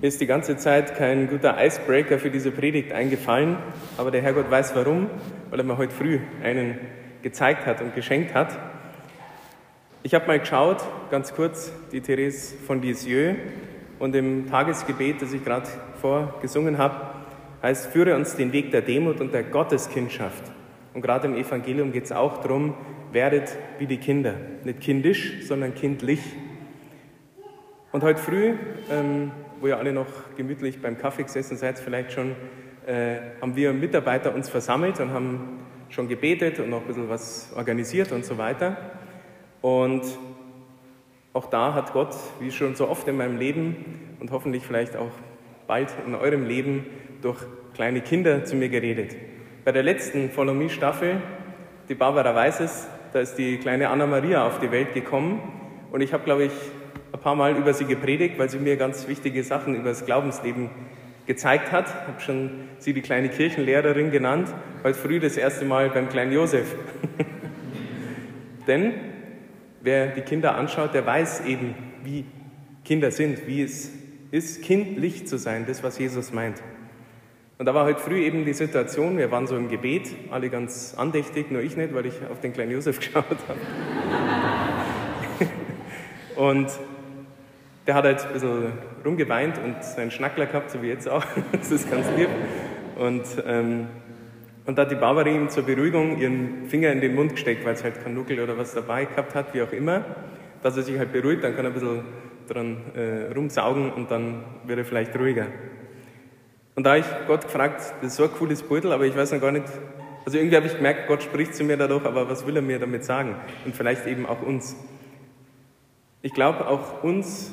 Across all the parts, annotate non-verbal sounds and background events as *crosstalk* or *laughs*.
Mir ist die ganze Zeit kein guter Icebreaker für diese Predigt eingefallen, aber der Herrgott weiß warum, weil er mir heute früh einen gezeigt hat und geschenkt hat. Ich habe mal geschaut, ganz kurz, die Therese von Lisieux und im Tagesgebet, das ich gerade vorgesungen habe, heißt, führe uns den Weg der Demut und der Gotteskindschaft. Und gerade im Evangelium geht es auch darum, werdet wie die Kinder. Nicht kindisch, sondern kindlich. Und heute früh ähm, wo ihr alle noch gemütlich beim Kaffee gesessen seid, vielleicht schon, äh, haben wir Mitarbeiter uns versammelt und haben schon gebetet und noch ein bisschen was organisiert und so weiter. Und auch da hat Gott, wie schon so oft in meinem Leben und hoffentlich vielleicht auch bald in eurem Leben, durch kleine Kinder zu mir geredet. Bei der letzten Follow Me Staffel, die Barbara weiß es, da ist die kleine Anna Maria auf die Welt gekommen und ich habe, glaube ich, ein paar Mal über sie gepredigt, weil sie mir ganz wichtige Sachen über das Glaubensleben gezeigt hat. Ich habe schon sie die kleine Kirchenlehrerin genannt, heute früh das erste Mal beim kleinen Josef. *laughs* Denn wer die Kinder anschaut, der weiß eben, wie Kinder sind, wie es ist, kindlich zu sein, das, was Jesus meint. Und da war heute früh eben die Situation, wir waren so im Gebet, alle ganz andächtig, nur ich nicht, weil ich auf den kleinen Josef *laughs* geschaut habe. Und der hat halt ein bisschen rumgeweint und seinen Schnackler gehabt, so wie jetzt auch. *laughs* das ist ganz lieb. Und, ähm, und da hat die Barbara ihm zur Beruhigung ihren Finger in den Mund gesteckt, weil es halt kein Nuckel oder was dabei gehabt hat, wie auch immer, dass er sich halt beruhigt, dann kann er ein bisschen dran äh, rumsaugen und dann wird er vielleicht ruhiger. Und da habe ich Gott gefragt, das ist so ein cooles Beutel, aber ich weiß noch gar nicht, also irgendwie habe ich gemerkt, Gott spricht zu mir dadurch, aber was will er mir damit sagen? Und vielleicht eben auch uns. Ich glaube, auch uns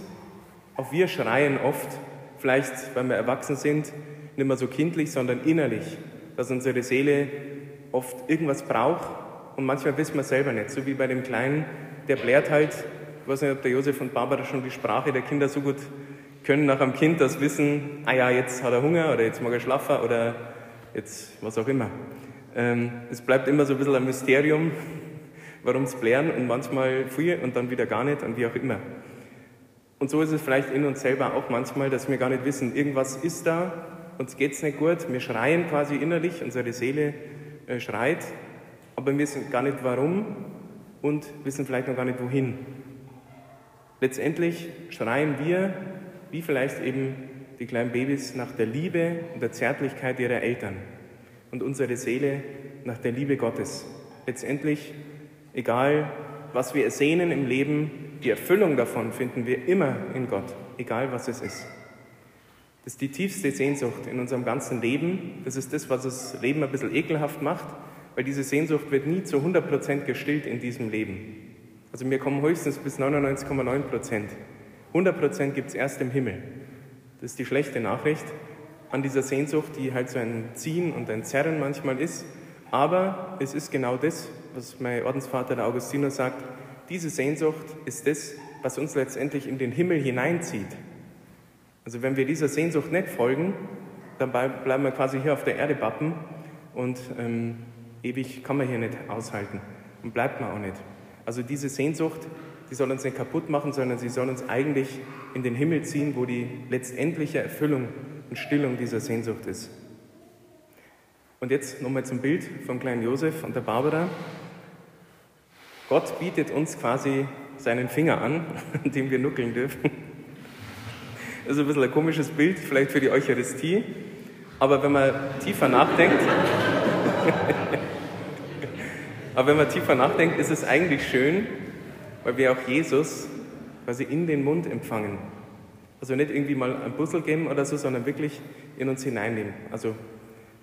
auch wir schreien oft, vielleicht weil wir erwachsen sind, nicht mehr so kindlich, sondern innerlich, dass unsere Seele oft irgendwas braucht und manchmal wissen wir selber nicht. So wie bei dem Kleinen, der blärt halt, ich weiß nicht, ob der Josef und Barbara schon die Sprache der Kinder so gut können, nach einem Kind das wissen, ah ja, jetzt hat er Hunger oder jetzt mag er schlafen oder jetzt was auch immer. Ähm, es bleibt immer so ein bisschen ein Mysterium, warum es blären und manchmal viel und dann wieder gar nicht und wie auch immer. Und so ist es vielleicht in uns selber auch manchmal, dass wir gar nicht wissen, irgendwas ist da, uns geht es nicht gut, wir schreien quasi innerlich, unsere Seele äh, schreit, aber wir wissen gar nicht warum und wissen vielleicht noch gar nicht wohin. Letztendlich schreien wir, wie vielleicht eben die kleinen Babys, nach der Liebe und der Zärtlichkeit ihrer Eltern und unsere Seele nach der Liebe Gottes. Letztendlich, egal was wir ersehnen im Leben, die Erfüllung davon finden wir immer in Gott, egal was es ist. Das ist die tiefste Sehnsucht in unserem ganzen Leben. Das ist das, was das Leben ein bisschen ekelhaft macht, weil diese Sehnsucht wird nie zu 100 Prozent gestillt in diesem Leben. Also wir kommen höchstens bis 99,9 Prozent. 100 Prozent gibt es erst im Himmel. Das ist die schlechte Nachricht an dieser Sehnsucht, die halt so ein Ziehen und ein Zerren manchmal ist. Aber es ist genau das, was mein Ordensvater, der Augustinus, sagt, diese Sehnsucht ist das, was uns letztendlich in den Himmel hineinzieht. Also wenn wir dieser Sehnsucht nicht folgen, dann bleiben wir quasi hier auf der Erde bappen und ähm, ewig kann man hier nicht aushalten und bleibt man auch nicht. Also diese Sehnsucht, die soll uns nicht kaputt machen, sondern sie soll uns eigentlich in den Himmel ziehen, wo die letztendliche Erfüllung und Stillung dieser Sehnsucht ist. Und jetzt nochmal zum Bild vom kleinen Josef und der Barbara. Gott bietet uns quasi seinen Finger an, *laughs* an dem wir nuckeln dürfen. Das ist ein bisschen ein komisches Bild, vielleicht für die Eucharistie. Aber wenn man tiefer nachdenkt, *laughs* aber wenn man tiefer nachdenkt, ist es eigentlich schön, weil wir auch Jesus quasi in den Mund empfangen. Also nicht irgendwie mal ein Puzzle geben oder so, sondern wirklich in uns hineinnehmen. Also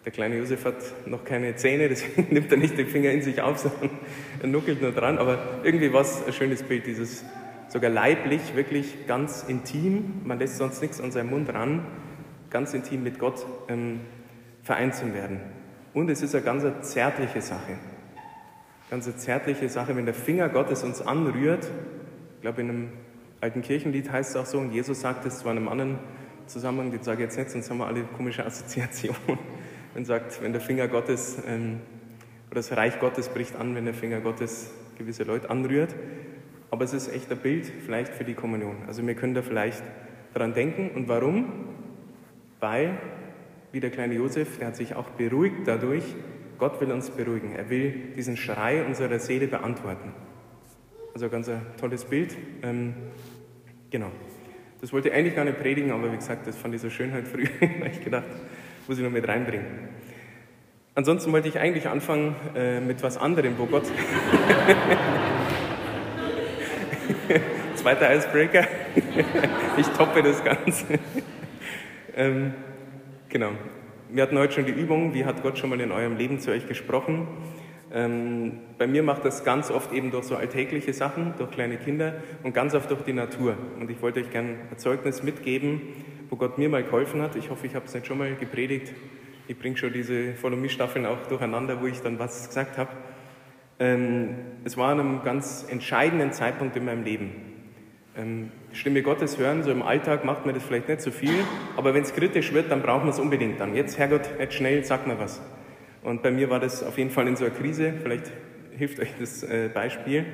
der kleine Josef hat noch keine Zähne, deswegen *laughs* nimmt er nicht den Finger in sich auf, sondern er nuckelt nur dran. Aber irgendwie war es ein schönes Bild, dieses sogar leiblich, wirklich ganz intim. Man lässt sonst nichts an seinem Mund ran, ganz intim mit Gott ähm, vereint zu werden. Und es ist eine ganz zärtliche Sache. Ganz zärtliche Sache, wenn der Finger Gottes uns anrührt. Ich glaube, in einem alten Kirchenlied heißt es auch so, und Jesus sagt es in einem anderen Zusammenhang, den sage ich jetzt nicht, sonst haben wir alle komische Assoziationen und sagt, wenn der Finger Gottes ähm, oder das Reich Gottes bricht an, wenn der Finger Gottes gewisse Leute anrührt. Aber es ist echt ein Bild vielleicht für die Kommunion. Also wir können da vielleicht daran denken. Und warum? weil, wie der kleine Josef, der hat sich auch beruhigt dadurch, Gott will uns beruhigen. Er will diesen Schrei unserer Seele beantworten. Also ganz ein tolles Bild. Ähm, genau. Das wollte ich eigentlich gar nicht predigen, aber wie gesagt, das fand ich so schön heute früh, *laughs* weil ich gedacht, muss ich noch mit reinbringen. Ansonsten wollte ich eigentlich anfangen äh, mit was anderem, wo Gott. *laughs* Zweiter Icebreaker. *laughs* ich toppe das Ganze. ähm, genau. Wir hatten heute schon die Übung, wie hat Gott schon mal in eurem Leben zu euch gesprochen? Ähm, bei mir macht das ganz oft eben durch so alltägliche Sachen, durch kleine Kinder und ganz oft durch die Natur. Und ich wollte euch gerne ein Zeugnis mitgeben, wo Gott mir mal geholfen hat. Ich hoffe, ich habe es nicht schon mal gepredigt. Ich bringe schon diese Follow Me-Staffeln auch durcheinander, wo ich dann was gesagt habe. Ähm, es war an einem ganz entscheidenden Zeitpunkt in meinem Leben. Ähm, Stimme Gottes hören, so im Alltag macht man das vielleicht nicht so viel, aber wenn es kritisch wird, dann braucht man es unbedingt dann. Jetzt, Herrgott, jetzt schnell, sag mir was. Und bei mir war das auf jeden Fall in so einer Krise, vielleicht hilft euch das äh, Beispiel.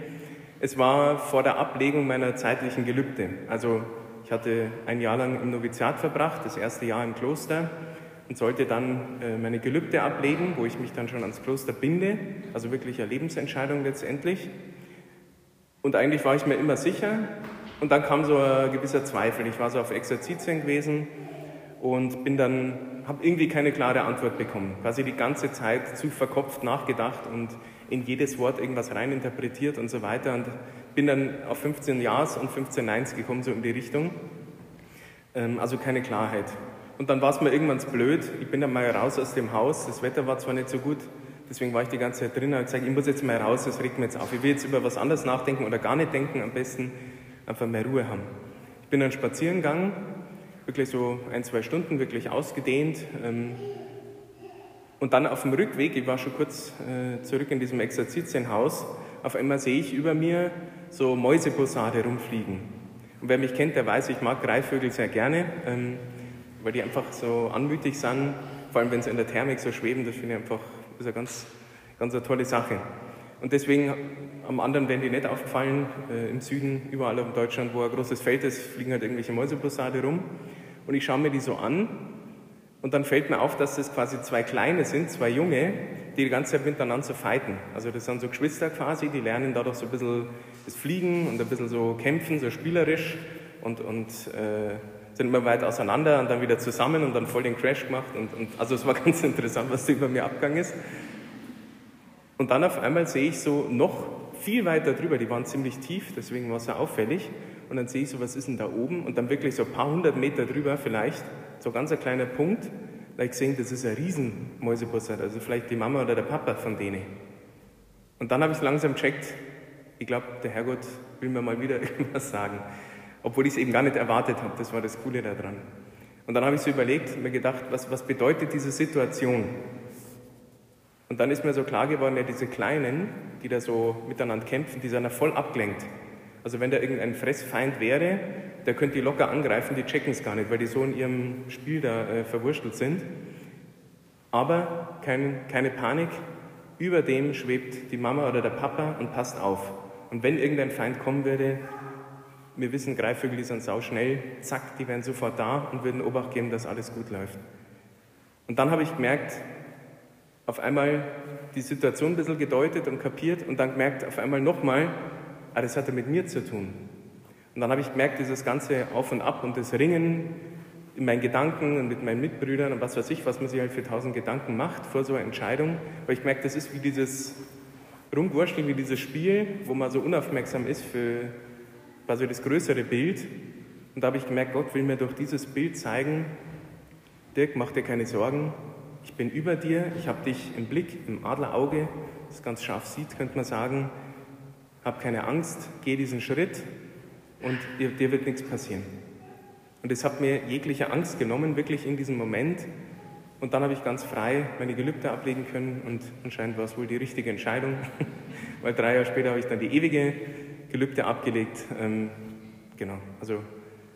Es war vor der Ablegung meiner zeitlichen Gelübde. Also ich hatte ein Jahr lang im Noviziat verbracht, das erste Jahr im Kloster und sollte dann äh, meine Gelübde ablegen, wo ich mich dann schon ans Kloster binde, also wirklich eine Lebensentscheidung letztendlich. Und eigentlich war ich mir immer sicher. Und dann kam so ein gewisser Zweifel. Ich war so auf Exerzitien gewesen und bin dann, habe irgendwie keine klare Antwort bekommen. Quasi die ganze Zeit zu verkopft nachgedacht und in jedes Wort irgendwas reininterpretiert und so weiter. Und bin dann auf 15 Ja's und 15 Neins gekommen, so in die Richtung. Ähm, also keine Klarheit. Und dann war es mir irgendwann blöd. Ich bin dann mal raus aus dem Haus. Das Wetter war zwar nicht so gut, deswegen war ich die ganze Zeit drin und habe gesagt, ich muss jetzt mal raus, das regt mir jetzt auf. Ich will jetzt über was anderes nachdenken oder gar nicht denken, am besten einfach mehr Ruhe haben. Ich bin dann spazieren gegangen wirklich so ein, zwei Stunden wirklich ausgedehnt. Ähm, und dann auf dem Rückweg, ich war schon kurz äh, zurück in diesem Exerzitienhaus, auf einmal sehe ich über mir so Mäusebussarde rumfliegen. Und wer mich kennt, der weiß, ich mag Greifvögel sehr gerne, ähm, weil die einfach so anmütig sind, vor allem wenn sie in der Thermik so schweben, das finde ich einfach ist eine ganz, ganz eine tolle Sache. Und deswegen, am anderen werden die nicht aufgefallen, äh, im Süden, überall in Deutschland, wo ein großes Feld ist, fliegen halt irgendwelche Mäusebussarde rum und ich schaue mir die so an und dann fällt mir auf, dass das quasi zwei Kleine sind, zwei Junge, die die ganze Zeit miteinander so fighten. Also das sind so Geschwister quasi, die lernen dadurch so ein bisschen das Fliegen und ein bisschen so kämpfen, so spielerisch und, und äh, sind immer weit auseinander und dann wieder zusammen und dann voll den Crash gemacht. Und, und also es war *laughs* ganz interessant, was da über mir abgegangen ist. Und dann auf einmal sehe ich so noch viel weiter drüber, die waren ziemlich tief, deswegen war es so auffällig und dann sehe ich so, was ist denn da oben? Und dann wirklich so ein paar hundert Meter drüber vielleicht, so ganz ein kleiner Punkt, da ich gesehen, das ist ein Riesenmäusebussard, also vielleicht die Mama oder der Papa von denen. Und dann habe ich langsam checkt, ich glaube, der Herrgott will mir mal wieder *laughs* irgendwas sagen, obwohl ich es eben gar nicht erwartet habe, das war das Coole daran. Und dann habe ich so überlegt, mir gedacht, was, was bedeutet diese Situation? Und dann ist mir so klar geworden, ja, diese Kleinen, die da so miteinander kämpfen, die sind ja voll abgelenkt. Also wenn da irgendein Fressfeind wäre, der könnte die locker angreifen, die checken es gar nicht, weil die so in ihrem Spiel da äh, verwurstelt sind. Aber kein, keine Panik, über dem schwebt die Mama oder der Papa und passt auf. Und wenn irgendein Feind kommen würde, wir wissen, Greifvögel, die sind sauschnell, zack, die wären sofort da und würden Obacht geben, dass alles gut läuft. Und dann habe ich gemerkt, auf einmal die Situation ein bisschen gedeutet und kapiert und dann gemerkt, auf einmal nochmal, ah, das hatte mit mir zu tun. Und dann habe ich gemerkt, dieses ganze Auf und Ab und das Ringen in meinen Gedanken und mit meinen Mitbrüdern und was weiß ich, was man sich halt für tausend Gedanken macht vor so einer Entscheidung, weil ich merke, das ist wie dieses Rumwurschteln, wie dieses Spiel, wo man so unaufmerksam ist für quasi das größere Bild. Und da habe ich gemerkt, Gott will mir durch dieses Bild zeigen, Dirk, mach dir keine Sorgen, ich bin über dir, ich habe dich im Blick, im Adlerauge, das ganz scharf sieht, könnte man sagen, hab keine Angst, geh diesen Schritt und dir, dir wird nichts passieren. Und es hat mir jegliche Angst genommen, wirklich in diesem Moment. Und dann habe ich ganz frei meine Gelübde ablegen können und anscheinend war es wohl die richtige Entscheidung, *laughs* weil drei Jahre später habe ich dann die ewige Gelübde abgelegt. Ähm, genau, also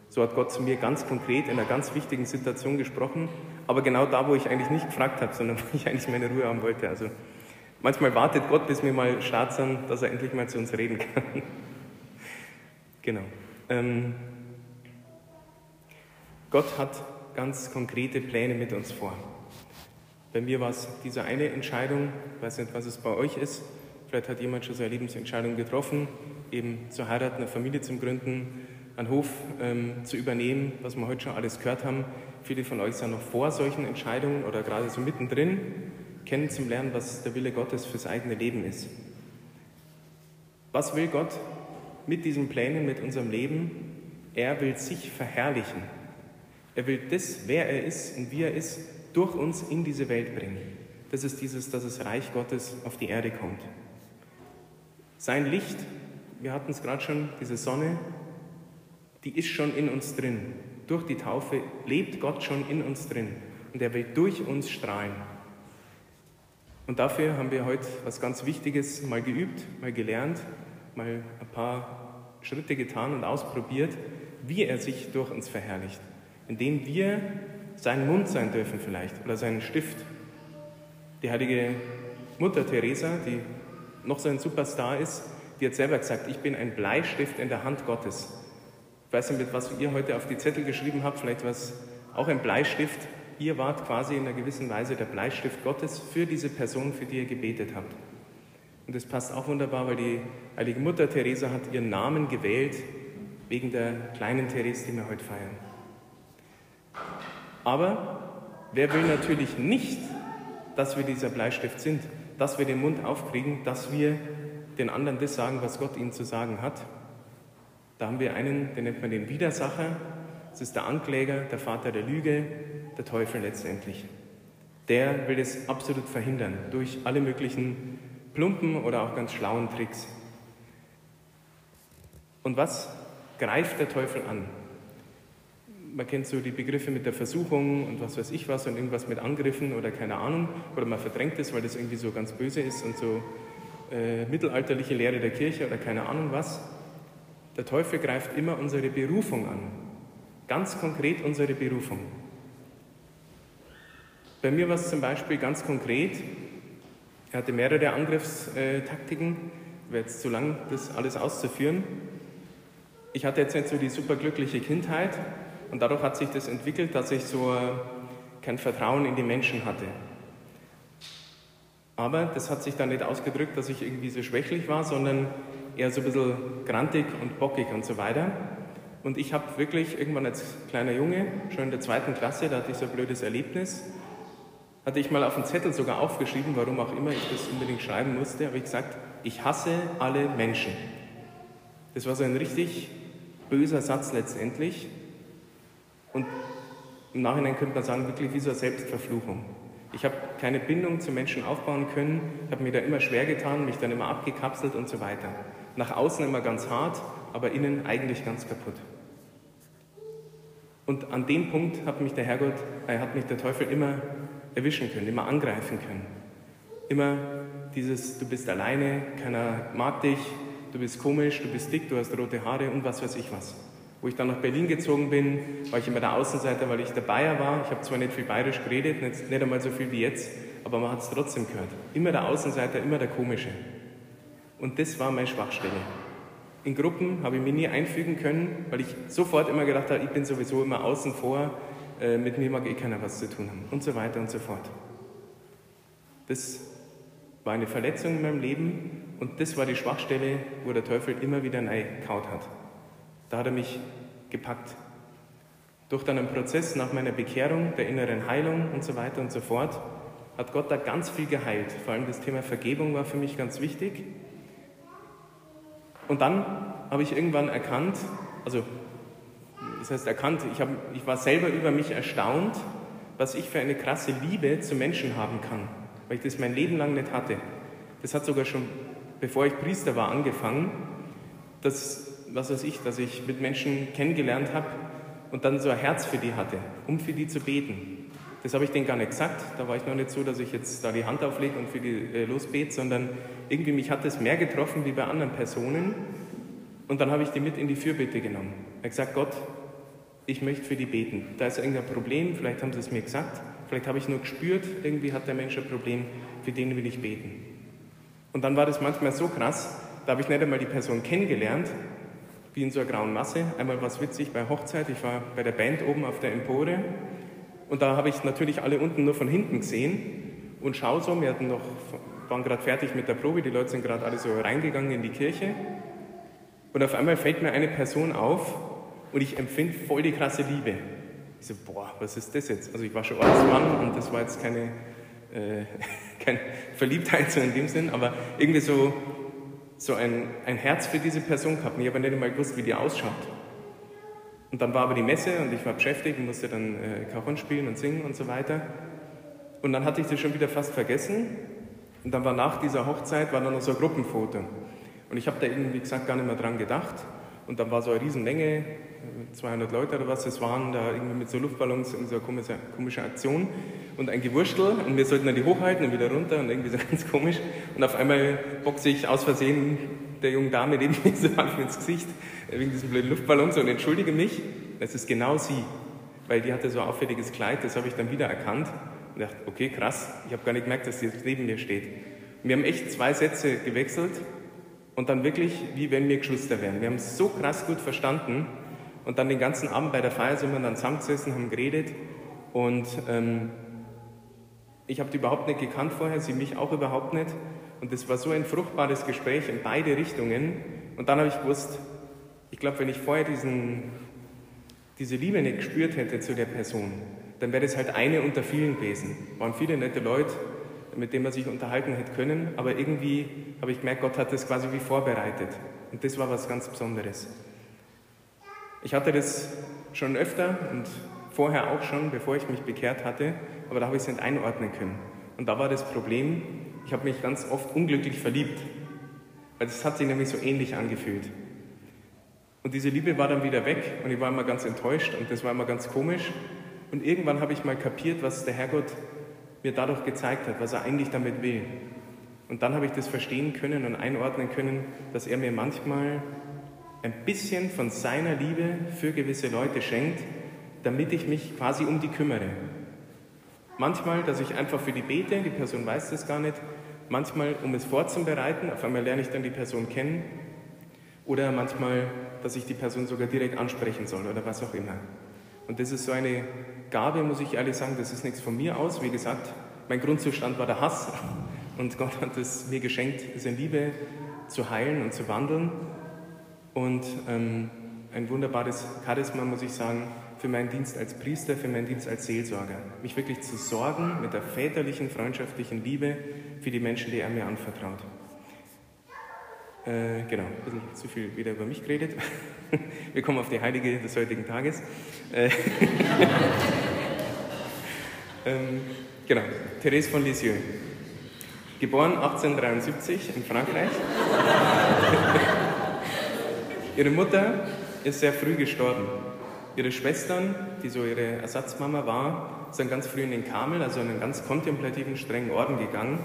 so hat Gott zu mir ganz konkret in einer ganz wichtigen Situation gesprochen, aber genau da, wo ich eigentlich nicht gefragt habe, sondern *laughs* wo ich eigentlich meine Ruhe haben wollte. Also Manchmal wartet Gott, bis wir mal sind, dass er endlich mal zu uns reden kann. *laughs* genau. Ähm, Gott hat ganz konkrete Pläne mit uns vor. Bei mir war es diese eine Entscheidung, ich weiß nicht, was es bei euch ist. Vielleicht hat jemand schon seine Lebensentscheidung getroffen, eben zu heiraten, eine Familie zu gründen, einen Hof ähm, zu übernehmen, was wir heute schon alles gehört haben. Viele von euch sind noch vor solchen Entscheidungen oder gerade so mittendrin, kennen zum Lernen, was der Wille Gottes fürs eigene Leben ist. Was will Gott mit diesen Plänen, mit unserem Leben? Er will sich verherrlichen. Er will das, wer er ist und wie er ist, durch uns in diese Welt bringen. Das ist dieses, dass das Reich Gottes auf die Erde kommt. Sein Licht, wir hatten es gerade schon, diese Sonne, die ist schon in uns drin. Durch die Taufe lebt Gott schon in uns drin und er will durch uns strahlen. Und dafür haben wir heute was ganz Wichtiges mal geübt, mal gelernt, mal ein paar Schritte getan und ausprobiert, wie er sich durch uns verherrlicht, indem wir sein Mund sein dürfen vielleicht oder sein Stift. Die heilige Mutter Teresa, die noch so ein Superstar ist, die hat selber gesagt, ich bin ein Bleistift in der Hand Gottes. Ich weiß nicht, mit was ihr heute auf die Zettel geschrieben habt, vielleicht war es auch ein Bleistift. Ihr wart quasi in einer gewissen Weise der Bleistift Gottes für diese Person, für die ihr gebetet habt. Und das passt auch wunderbar, weil die heilige Mutter Teresa hat ihren Namen gewählt wegen der kleinen Therese, die wir heute feiern. Aber wer will natürlich nicht, dass wir dieser Bleistift sind, dass wir den Mund aufkriegen, dass wir den anderen das sagen, was Gott ihnen zu sagen hat? Da haben wir einen, den nennt man den Widersacher. Das ist der Ankläger, der Vater der Lüge, der Teufel letztendlich. Der will es absolut verhindern durch alle möglichen plumpen oder auch ganz schlauen Tricks. Und was greift der Teufel an? man kennt so die Begriffe mit der Versuchung und was weiß ich was und irgendwas mit Angriffen oder keine Ahnung, oder man verdrängt es, weil das irgendwie so ganz böse ist und so äh, mittelalterliche Lehre der Kirche oder keine Ahnung was. Der Teufel greift immer unsere Berufung an, ganz konkret unsere Berufung. Bei mir war es zum Beispiel ganz konkret, er hatte mehrere Angriffstaktiken, wäre jetzt zu lang, das alles auszuführen. Ich hatte jetzt nicht so die superglückliche Kindheit, und dadurch hat sich das entwickelt, dass ich so kein Vertrauen in die Menschen hatte. Aber das hat sich dann nicht ausgedrückt, dass ich irgendwie so schwächlich war, sondern eher so ein bisschen grantig und bockig und so weiter. Und ich habe wirklich irgendwann als kleiner Junge, schon in der zweiten Klasse, da hatte ich so ein blödes Erlebnis, hatte ich mal auf einen Zettel sogar aufgeschrieben, warum auch immer ich das unbedingt schreiben musste, habe ich gesagt, ich hasse alle Menschen. Das war so ein richtig böser Satz letztendlich. Und im Nachhinein könnte man sagen, wirklich wie so eine Selbstverfluchung. Ich habe keine Bindung zu Menschen aufbauen können, habe mir da immer schwer getan, mich dann immer abgekapselt und so weiter. Nach außen immer ganz hart, aber innen eigentlich ganz kaputt. Und an dem Punkt hat mich der Herrgott, äh, hat mich der Teufel immer erwischen können, immer angreifen können. Immer dieses, du bist alleine, keiner mag dich, du bist komisch, du bist dick, du hast rote Haare und was weiß ich was. Wo ich dann nach Berlin gezogen bin, war ich immer der Außenseiter, weil ich der Bayer war. Ich habe zwar nicht viel bayerisch geredet, nicht, nicht einmal so viel wie jetzt, aber man hat es trotzdem gehört. Immer der Außenseiter, immer der Komische. Und das war meine Schwachstelle. In Gruppen habe ich mich nie einfügen können, weil ich sofort immer gedacht habe, ich bin sowieso immer außen vor, äh, mit mir mag eh keiner was zu tun haben und so weiter und so fort. Das war eine Verletzung in meinem Leben und das war die Schwachstelle, wo der Teufel immer wieder neu kaut hat. Da hat er mich gepackt. Durch dann einen Prozess nach meiner Bekehrung, der inneren Heilung und so weiter und so fort, hat Gott da ganz viel geheilt. Vor allem das Thema Vergebung war für mich ganz wichtig. Und dann habe ich irgendwann erkannt, also das heißt erkannt, ich, habe, ich war selber über mich erstaunt, was ich für eine krasse Liebe zu Menschen haben kann, weil ich das mein Leben lang nicht hatte. Das hat sogar schon, bevor ich Priester war, angefangen, dass was weiß ich, dass ich mit Menschen kennengelernt habe und dann so ein Herz für die hatte, um für die zu beten. Das habe ich denen gar nicht gesagt. Da war ich noch nicht so, dass ich jetzt da die Hand auflege und für die äh, losbete, sondern irgendwie mich hat das mehr getroffen wie bei anderen Personen. Und dann habe ich die mit in die Fürbitte genommen. Ich habe gesagt, Gott, ich möchte für die beten. Da ist irgendein Problem, vielleicht haben sie es mir gesagt, vielleicht habe ich nur gespürt, irgendwie hat der Mensch ein Problem, für den will ich beten. Und dann war das manchmal so krass, da habe ich nicht einmal die Person kennengelernt, wie in so einer grauen Masse. Einmal war es witzig bei Hochzeit, ich war bei der Band oben auf der Empore Und da habe ich natürlich alle unten nur von hinten gesehen und schaue so, wir hatten noch, waren gerade fertig mit der Probe, die Leute sind gerade alle so reingegangen in die Kirche. Und auf einmal fällt mir eine Person auf und ich empfinde voll die krasse Liebe. Ich so, boah, was ist das jetzt? Also ich war schon Ortsmann und das war jetzt keine, äh, *laughs* keine Verliebtheit so in dem Sinn, aber irgendwie so, so ein, ein Herz für diese Person gehabt. Ich habe nicht einmal gewusst, wie die ausschaut. Und dann war aber die Messe und ich war beschäftigt und musste dann äh, Cajon spielen und singen und so weiter. Und dann hatte ich das schon wieder fast vergessen. Und dann war nach dieser Hochzeit war dann noch so ein Gruppenfoto. Und ich habe da irgendwie, wie gesagt, gar nicht mehr dran gedacht. Und dann war so eine Riesenmenge, 200 Leute oder was es waren, da irgendwie mit so Luftballons in so eine komische, komische Aktion und ein Gewurstel und wir sollten dann die hochhalten und wieder runter und irgendwie so *laughs* ganz komisch. Und auf einmal boxe ich aus Versehen der jungen Dame neben mir *laughs* so ins Gesicht wegen diesem blöden Luftballons und entschuldige mich. Das ist genau sie, weil die hatte so ein auffälliges Kleid, das habe ich dann wieder erkannt und dachte, okay, krass, ich habe gar nicht gemerkt, dass sie jetzt neben mir steht. Und wir haben echt zwei Sätze gewechselt und dann wirklich, wie wenn wir Geschwister wären. Wir haben es so krass gut verstanden und dann den ganzen Abend bei der Feier sind wir dann zusammengesessen, haben geredet und ähm, ich habe die überhaupt nicht gekannt vorher, sie mich auch überhaupt nicht. Und es war so ein fruchtbares Gespräch in beide Richtungen. Und dann habe ich gewusst, ich glaube, wenn ich vorher diesen, diese Liebe nicht gespürt hätte zu der Person, dann wäre das halt eine unter vielen gewesen. Waren viele nette Leute, mit denen man sich unterhalten hätte können, aber irgendwie habe ich gemerkt, Gott hat das quasi wie vorbereitet. Und das war was ganz Besonderes. Ich hatte das schon öfter und vorher auch schon, bevor ich mich bekehrt hatte, aber da habe ich es nicht einordnen können. Und da war das Problem, ich habe mich ganz oft unglücklich verliebt, weil es hat sich nämlich so ähnlich angefühlt. Und diese Liebe war dann wieder weg und ich war immer ganz enttäuscht und das war immer ganz komisch. Und irgendwann habe ich mal kapiert, was der Herrgott mir dadurch gezeigt hat, was er eigentlich damit will. Und dann habe ich das verstehen können und einordnen können, dass er mir manchmal ein bisschen von seiner Liebe für gewisse Leute schenkt, damit ich mich quasi um die kümmere. Manchmal, dass ich einfach für die bete, die Person weiß das gar nicht. Manchmal, um es vorzubereiten, auf einmal lerne ich dann die Person kennen. Oder manchmal, dass ich die Person sogar direkt ansprechen soll oder was auch immer. Und das ist so eine Gabe, muss ich ehrlich sagen, das ist nichts von mir aus. Wie gesagt, mein Grundzustand war der Hass. Und Gott hat es mir geschenkt, es in Liebe zu heilen und zu wandeln. Und ähm, ein wunderbares Charisma, muss ich sagen, für meinen Dienst als Priester, für meinen Dienst als Seelsorger. Mich wirklich zu sorgen mit der väterlichen, freundschaftlichen Liebe für die Menschen, die er mir anvertraut. Äh, genau, ein bisschen zu viel wieder über mich geredet. *laughs* Wir kommen auf die Heilige des heutigen Tages. Äh, *laughs* ähm, genau, Therese von Lisieux. Geboren 1873 in Frankreich. *laughs* Ihre Mutter ist sehr früh gestorben. Ihre Schwestern, die so ihre Ersatzmama war, sind ganz früh in den Karmel, also in einen ganz kontemplativen, strengen Orden gegangen.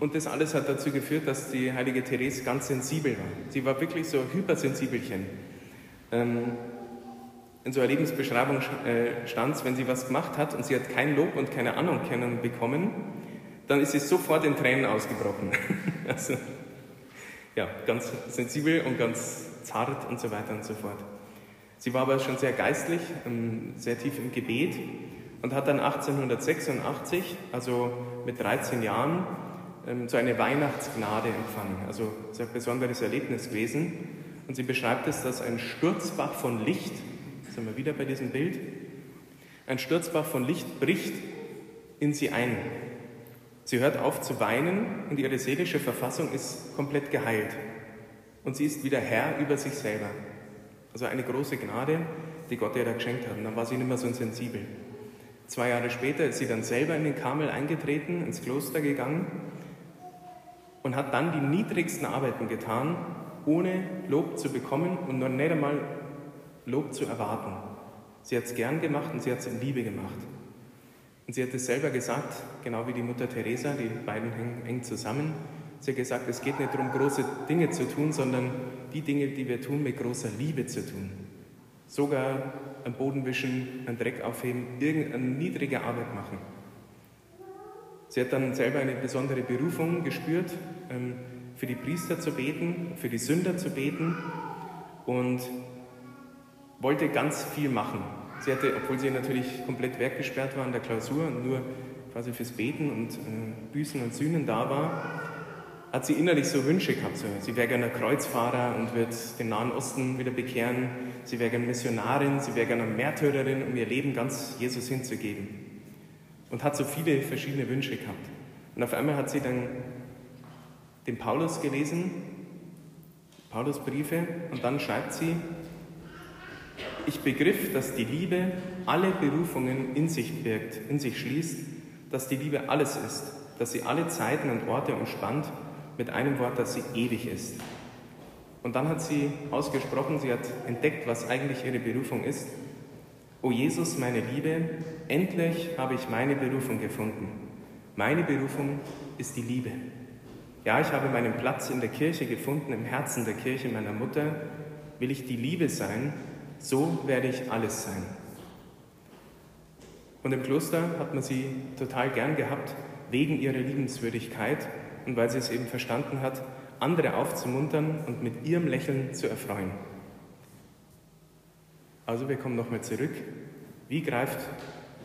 Und das alles hat dazu geführt, dass die heilige Therese ganz sensibel war. Sie war wirklich so ein Hypersensibelchen. Ähm, in so einer Lebensbeschreibung äh, stand wenn sie was gemacht hat und sie hat kein Lob und keine Anerkennung bekommen, dann ist sie sofort in Tränen ausgebrochen. *laughs* also, ja, ganz sensibel und ganz zart und so weiter und so fort. Sie war aber schon sehr geistlich, ähm, sehr tief im Gebet und hat dann 1886, also mit 13 Jahren, so eine Weihnachtsgnade empfangen. Also sehr besonderes Erlebnis gewesen. Und sie beschreibt es, dass ein Sturzbach von Licht, sind wir wieder bei diesem Bild, ein Sturzbach von Licht bricht in sie ein. Sie hört auf zu weinen und ihre seelische Verfassung ist komplett geheilt. Und sie ist wieder Herr über sich selber. Also eine große Gnade, die Gott ihr da geschenkt hat. Und dann war sie nicht mehr so sensibel. Zwei Jahre später ist sie dann selber in den Karmel eingetreten, ins Kloster gegangen und hat dann die niedrigsten Arbeiten getan, ohne Lob zu bekommen und noch nicht einmal Lob zu erwarten. Sie hat es gern gemacht und sie hat es in Liebe gemacht. Und sie hat es selber gesagt, genau wie die Mutter Teresa, die beiden hängen eng zusammen. Sie hat gesagt, es geht nicht darum, große Dinge zu tun, sondern die Dinge, die wir tun, mit großer Liebe zu tun. Sogar am Boden wischen, einen Dreck aufheben, irgendeine niedrige Arbeit machen. Sie hat dann selber eine besondere Berufung gespürt, ähm, für die Priester zu beten, für die Sünder zu beten und wollte ganz viel machen. sie hatte, obwohl sie natürlich komplett weggesperrt war in der Klausur und nur quasi fürs Beten und äh, Büßen und Sühnen da war, hat sie innerlich so Wünsche gehabt. Sie wäre gerne Kreuzfahrer und wird den Nahen Osten wieder bekehren. Sie wäre gerne Missionarin, sie wäre gerne Märtyrerin, um ihr Leben ganz Jesus hinzugeben. Und hat so viele verschiedene Wünsche gehabt. Und auf einmal hat sie dann den Paulus gelesen, Paulus Briefe, und dann schreibt sie, ich begriff, dass die Liebe alle Berufungen in sich birgt, in sich schließt, dass die Liebe alles ist, dass sie alle Zeiten und Orte umspannt mit einem Wort, dass sie ewig ist. Und dann hat sie ausgesprochen, sie hat entdeckt, was eigentlich ihre Berufung ist. O Jesus, meine Liebe, endlich habe ich meine Berufung gefunden. Meine Berufung ist die Liebe. Ja, ich habe meinen Platz in der Kirche gefunden, im Herzen der Kirche meiner Mutter. Will ich die Liebe sein, so werde ich alles sein. Und im Kloster hat man sie total gern gehabt, wegen ihrer Liebenswürdigkeit und weil sie es eben verstanden hat, andere aufzumuntern und mit ihrem Lächeln zu erfreuen. Also wir kommen nochmal zurück. Wie greift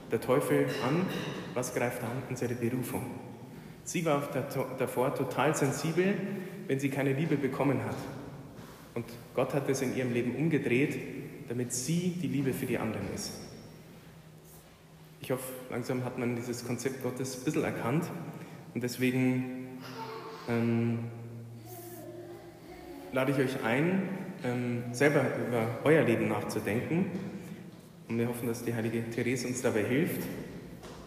der Teufel an? Was greift an? Unsere Berufung. Sie war davor total sensibel, wenn sie keine Liebe bekommen hat. Und Gott hat es in ihrem Leben umgedreht, damit sie die Liebe für die anderen ist. Ich hoffe, langsam hat man dieses Konzept Gottes ein bisschen erkannt und deswegen ähm, lade ich euch ein, selber über euer Leben nachzudenken. Und wir hoffen, dass die heilige Therese uns dabei hilft.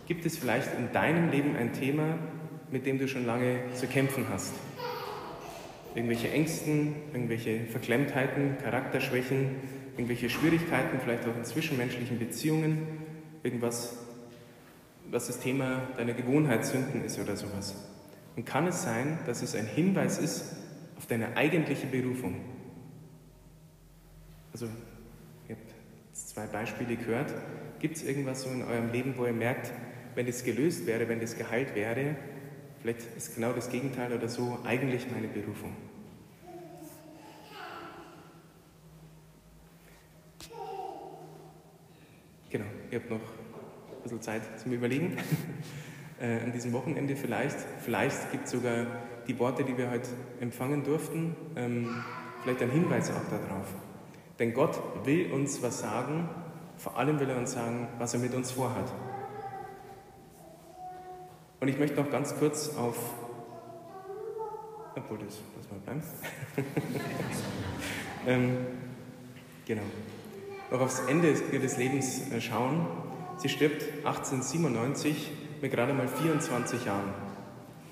Gibt es vielleicht in deinem Leben ein Thema, mit dem du schon lange zu kämpfen hast? Irgendwelche Ängsten, irgendwelche Verklemmtheiten, Charakterschwächen, irgendwelche Schwierigkeiten, vielleicht auch in zwischenmenschlichen Beziehungen, irgendwas, was das Thema deiner Gewohnheitssünden ist oder sowas. Und kann es sein, dass es ein Hinweis ist auf deine eigentliche Berufung? Also, ihr habt zwei Beispiele gehört. Gibt es irgendwas so in eurem Leben, wo ihr merkt, wenn es gelöst wäre, wenn es geheilt wäre, vielleicht ist genau das Gegenteil oder so eigentlich meine Berufung? Genau, ihr habt noch ein bisschen Zeit zum Überlegen. *laughs* äh, an diesem Wochenende vielleicht. Vielleicht gibt es sogar die Worte, die wir heute empfangen durften, ähm, vielleicht ein Hinweis auch darauf. Denn Gott will uns was sagen, vor allem will er uns sagen, was er mit uns vorhat. Und ich möchte noch ganz kurz auf, obwohl das, lass mal bleiben. *laughs* ähm, genau. Noch aufs Ende ihres Lebens äh, schauen. Sie stirbt 1897 mit gerade mal 24 Jahren.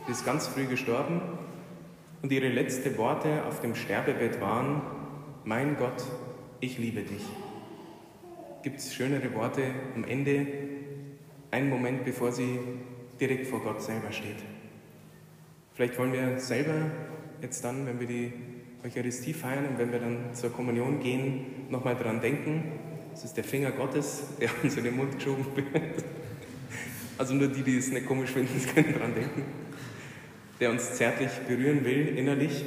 Sie ist ganz früh gestorben und ihre letzten Worte auf dem Sterbebett waren, mein Gott, ich liebe dich. Gibt es schönere Worte am Ende, einen Moment bevor sie direkt vor Gott selber steht. Vielleicht wollen wir selber jetzt dann, wenn wir die Eucharistie feiern und wenn wir dann zur Kommunion gehen, nochmal dran denken. Es ist der Finger Gottes, der *laughs* uns in den Mund geschoben wird. Also nur die, die es nicht komisch finden, *laughs* können dran denken. Der uns zärtlich berühren will, innerlich.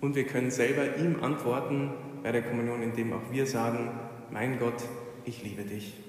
Und wir können selber ihm antworten bei der Kommunion, indem auch wir sagen, mein Gott, ich liebe dich.